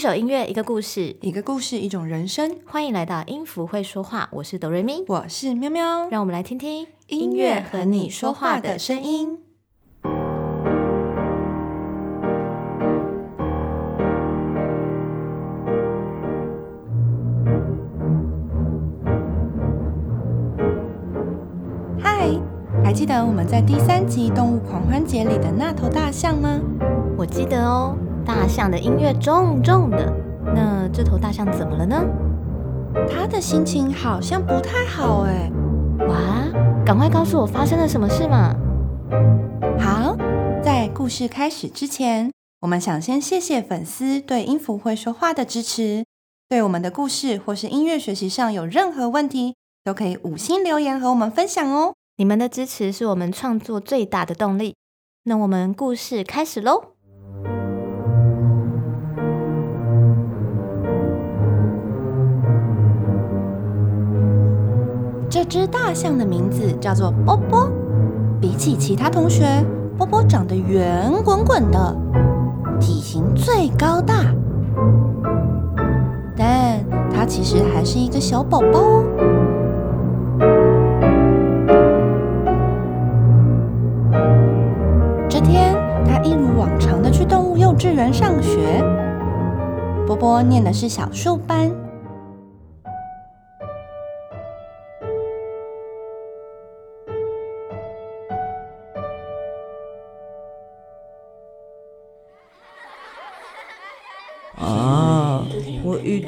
首音乐，一个故事，一个故事，一种人生。欢迎来到音符会说话，我是哆瑞咪，我是喵喵。让我们来听听音乐和你说话的声音。嗨，还记得我们在第三集《动物狂欢节》里的那头大象吗？我记得哦，大象的音乐重重的。那这头大象怎么了呢？它的心情好像不太好哎。哇，赶快告诉我发生了什么事嘛！好，在故事开始之前，我们想先谢谢粉丝对音符会说话的支持。对我们的故事或是音乐学习上有任何问题，都可以五星留言和我们分享哦。你们的支持是我们创作最大的动力。那我们故事开始喽。这只大象的名字叫做波波。比起其他同学，波波长得圆滚滚的，体型最高大。但它其实还是一个小宝宝哦。这天，他一如往常的去动物幼稚园上学。波波念的是小树班。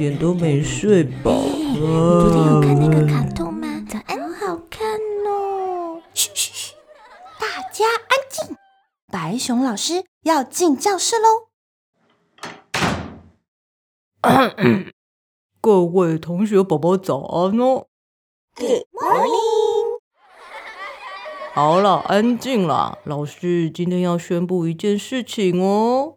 点都没睡饱。昨天有看那个卡通吗？早安，好看哦！嘘嘘嘘，大家安静。白熊老师要进教室喽。各位同学宝宝早安哦。Good morning。好了，安静啦。老师今天要宣布一件事情哦。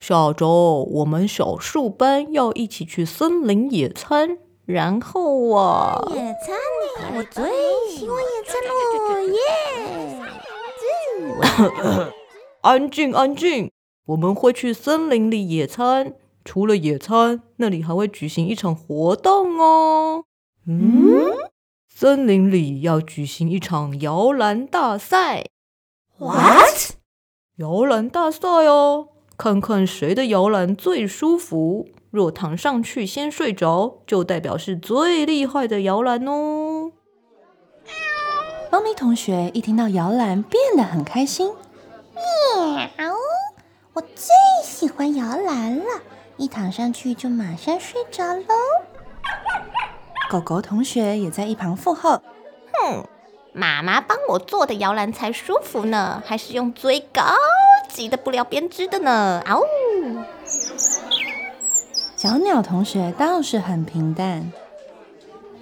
下周我们小树班要一起去森林野餐，然后啊，野餐呢？我最喜欢野餐了，耶！安静安静，我们会去森林里野餐。除了野餐，那里还会举行一场活动哦。嗯，森林里要举行一场摇篮大赛。What？摇篮大赛哦，看看谁的摇篮最舒服。若躺上去先睡着，就代表是最厉害的摇篮哦。猫咪同学一听到摇篮，变得很开心。喵！我最喜欢摇篮了，一躺上去就马上睡着喽。狗狗同学也在一旁附和。哼，妈妈帮我做的摇篮才舒服呢，还是用最高级的布料编织的呢。啊、呜！小鸟同学倒是很平淡。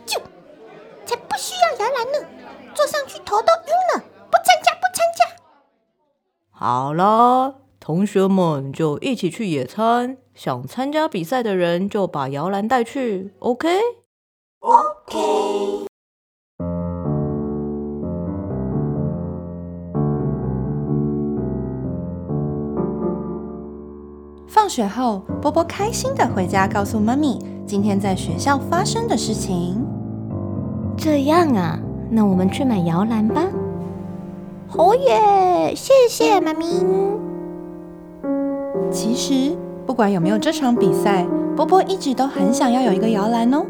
就才不需要摇篮呢，坐上去头都晕了。不参加，不参加。好了，同学们就一起去野餐。想参加比赛的人就把摇篮带去，OK？OK。放学后，波波开心的回家，告诉妈咪今天在学校发生的事情。这样啊，那我们去买摇篮吧。好耶！谢谢妈咪。其实，不管有没有这场比赛，波波一直都很想要有一个摇篮哦。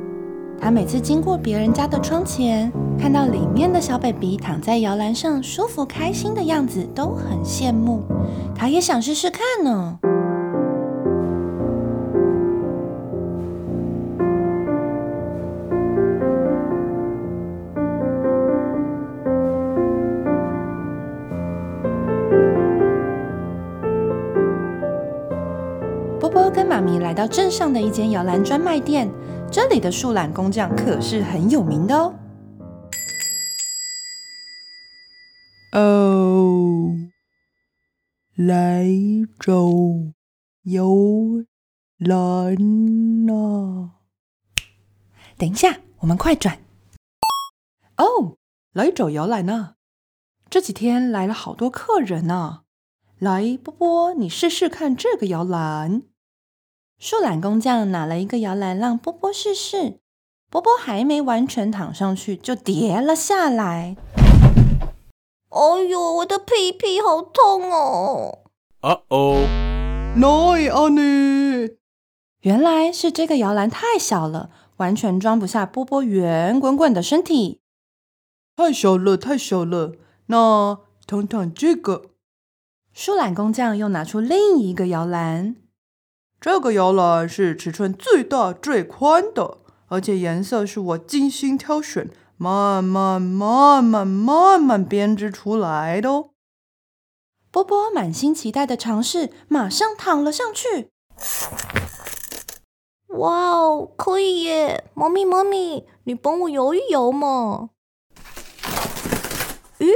他每次经过别人家的窗前，看到里面的小 baby 躺在摇篮上，舒服开心的样子，都很羡慕。他也想试试看呢。波到镇上的一间摇篮专卖店，这里的树懒工匠可是很有名的哦。哦，来走摇篮啊！等一下，我们快转。哦，来走摇篮呢。这几天来了好多客人呢。来，波波，你试试看这个摇篮。树懒工匠拿了一个摇篮让波波试试，波波还没完全躺上去就跌了下来。哎呦，我的屁屁好痛哦！啊哦，奈阿你，原来是这个摇篮太小了，完全装不下波波圆滚滚的身体。太小了，太小了。那躺躺这个，树懒工匠又拿出另一个摇篮，这个摇篮是尺寸最大最宽的，而且颜色是我精心挑选、慢慢慢慢慢慢编织出来的哦。波波满心期待的尝试，马上躺了上去。哇哦，可以耶！猫咪，猫咪，你帮我摇一摇嘛。咦？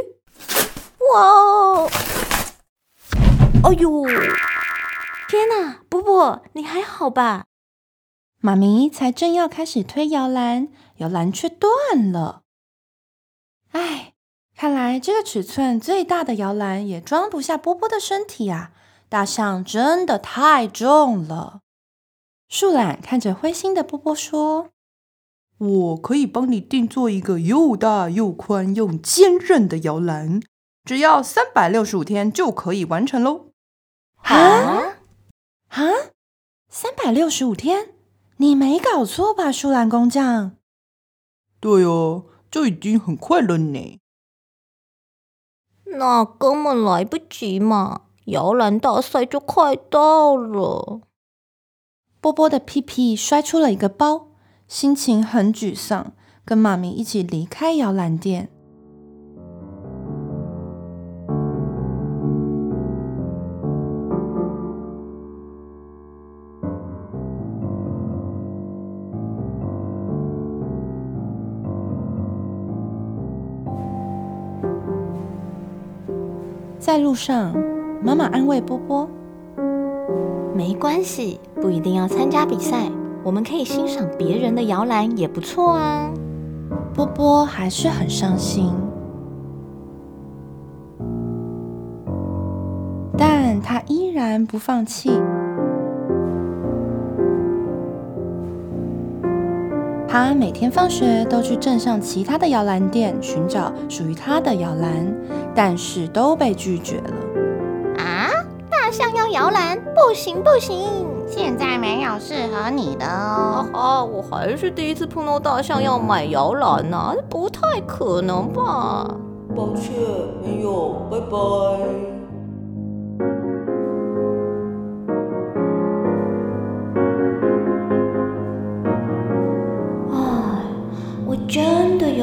哇哦！哎呦！天哪，波波，你还好吧？妈咪才正要开始推摇篮，摇篮却断了。唉，看来这个尺寸最大的摇篮也装不下波波的身体啊！大象真的太重了。树懒看着灰心的波波说：“我可以帮你定做一个又大又宽又坚韧的摇篮，只要三百六十五天就可以完成喽。”啊？啊！三百六十五天？你没搞错吧，舒兰工匠？对哦，这已经很快了呢。那根本来不及嘛！摇篮大赛就快到了。波波的屁屁摔出了一个包，心情很沮丧，跟妈咪一起离开摇篮店。在路上，妈妈安慰波波。没关系，不一定要参加比赛，我们可以欣赏别人的摇篮也不错啊。波波还是很伤心，但他依然不放弃。他每天放学都去镇上其他的摇篮店寻找属于他的摇篮，但是都被拒绝了。啊！大象要摇篮，不行不行！现在没有适合你的哦。哈哈，我还是第一次碰到大象要买摇篮呢、不太可能吧？抱歉，没有，拜拜。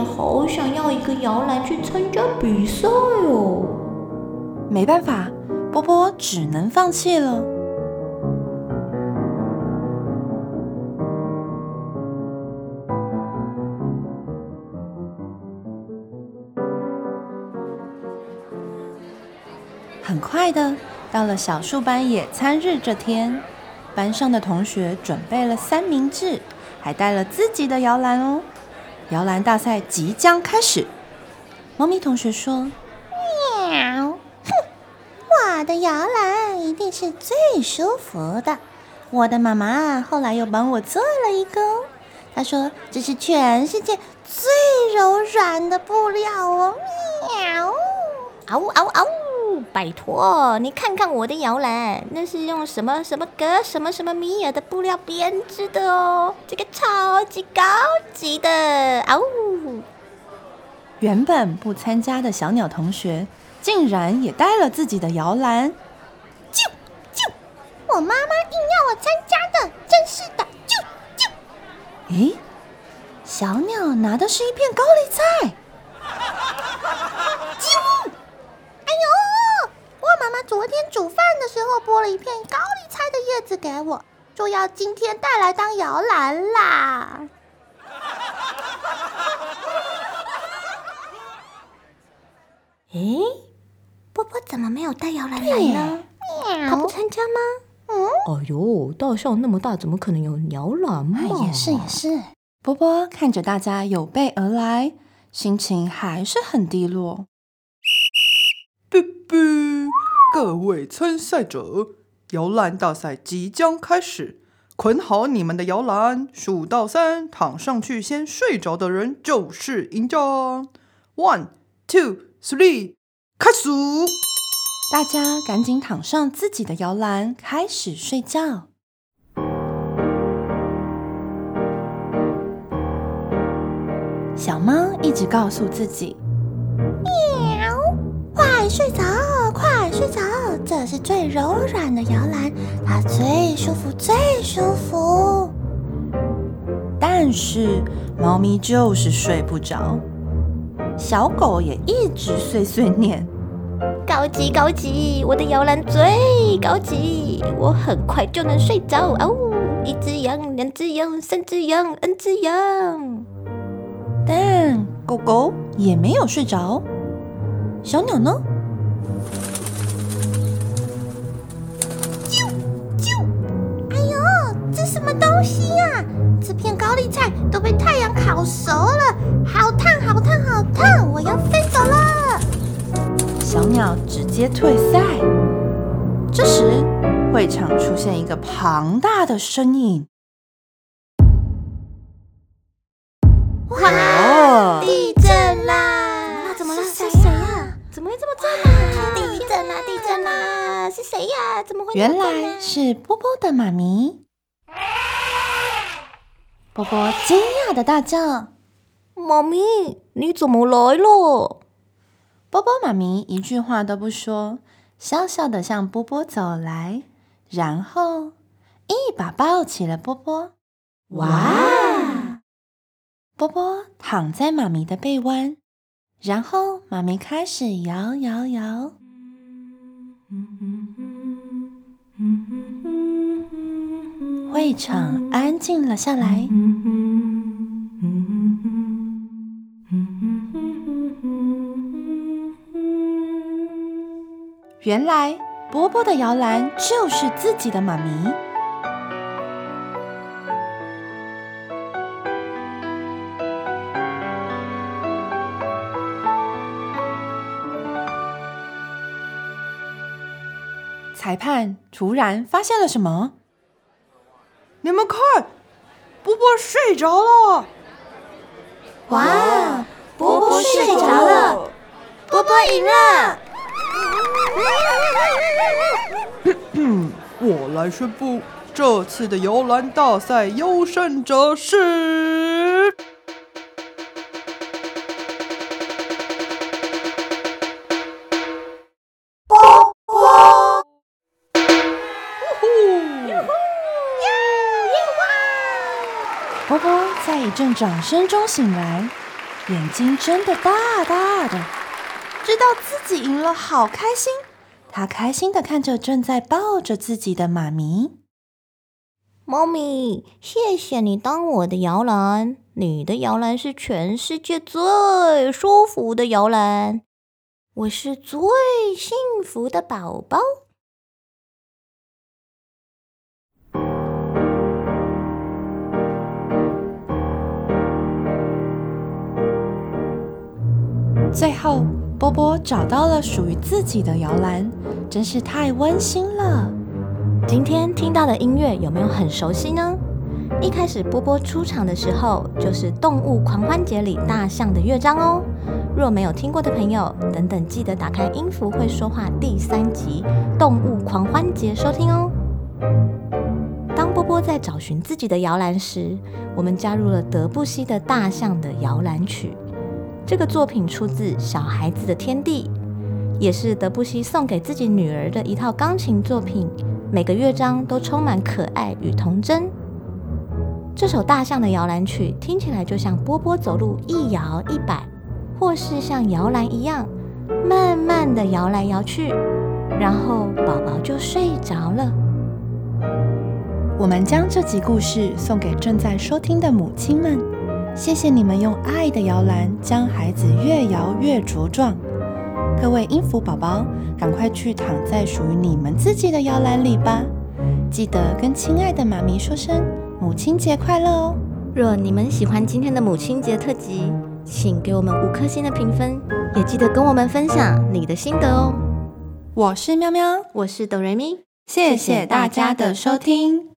好想要一个摇篮去参加比赛哦。没办法，波波只能放弃了。很快的，到了小树班野餐日这天，班上的同学准备了三明治，还带了自己的摇篮哦。摇篮大赛即将开始。猫咪同学说：“喵，哼，我的摇篮一定是最舒服的。我的妈妈后来又帮我做了一个哦，她说这是全世界最柔软的布料哦。喵，嗷呜嗷呜嗷呜！拜托，你看看我的摇篮，那是用什么什么格什么什么米尔的布料编织的哦，这个超级高级的，啊呜！原本不参加的小鸟同学，竟然也带了自己的摇篮。啾啾，我妈妈硬要我参加的，真是的，啾啾。诶，小鸟拿的是一片高丽菜。啾！哎呦，我妈妈昨天煮饭的时候剥了一片高丽菜的叶子给我，就要今天带来当摇篮啦。诶，波波怎么没有带摇篮来呢？他不参加吗？哎呦，大象那么大，怎么可能有摇篮嘛？也是也是。波波看着大家有备而来，心情还是很低落。哔哔，各位参赛者，摇篮大赛即将开始，捆好你们的摇篮，数到三，躺上去先睡着的人就是赢家。One, two, three，开始！大家赶紧躺上自己的摇篮，开始睡觉。小猫一直告诉自己。喵！快睡着，睡着，这是最柔软的摇篮，它最舒服，最舒服。但是猫咪就是睡不着，小狗也一直碎碎念。高级高级，我的摇篮最高级，我很快就能睡着。哦，一只羊，两只羊，三只羊，n 只羊。但狗狗也没有睡着，小鸟呢？这片高丽菜都被太阳烤熟了，好烫，好烫，好烫！我要飞走了。小鸟直接退赛。这时，会场出现一个庞大的身影。哇！地震啦！怎么了？是谁呀？怎么会这么震啊？地震啦！地震啦！是谁呀？怎么会？原来是波波的妈咪。波波惊讶的大叫：“妈咪，你怎么来了？”波波妈咪一句话都不说，笑笑的向波波走来，然后一把抱起了波波。哇！波波躺在妈咪的背弯，然后妈咪开始摇摇摇。会场安静了下来。原来波波的摇篮就是自己的妈咪。裁判突然发现了什么？你们看，波波睡着了！哇，波波睡着了，波波赢了！我来宣布，这次的摇篮大赛优胜者是阵掌声中醒来，眼睛睁得大大的，知道自己赢了，好开心。他开心的看着正在抱着自己的妈咪。猫咪，谢谢你当我的摇篮，你的摇篮是全世界最舒服的摇篮，我是最幸福的宝宝。最后，波波找到了属于自己的摇篮，真是太温馨了。今天听到的音乐有没有很熟悉呢？一开始波波出场的时候，就是《动物狂欢节》里大象的乐章哦。若没有听过的朋友，等等记得打开《音符会说话》第三集《动物狂欢节》收听哦。当波波在找寻自己的摇篮时，我们加入了德布西的《大象的摇篮曲》。这个作品出自《小孩子的天地》，也是德布西送给自己女儿的一套钢琴作品。每个乐章都充满可爱与童真。这首《大象的摇篮曲》听起来就像波波走路一摇一摆，或是像摇篮一样慢慢的摇来摇去，然后宝宝就睡着了。我们将这集故事送给正在收听的母亲们。谢谢你们用爱的摇篮将孩子越摇越茁壮。各位音符宝宝，赶快去躺在属于你们自己的摇篮里吧！记得跟亲爱的妈咪说声母亲节快乐哦！若你们喜欢今天的母亲节特辑，请给我们五颗星的评分，也记得跟我们分享你的心得哦。我是喵喵，我是哆瑞咪，谢谢大家的收听。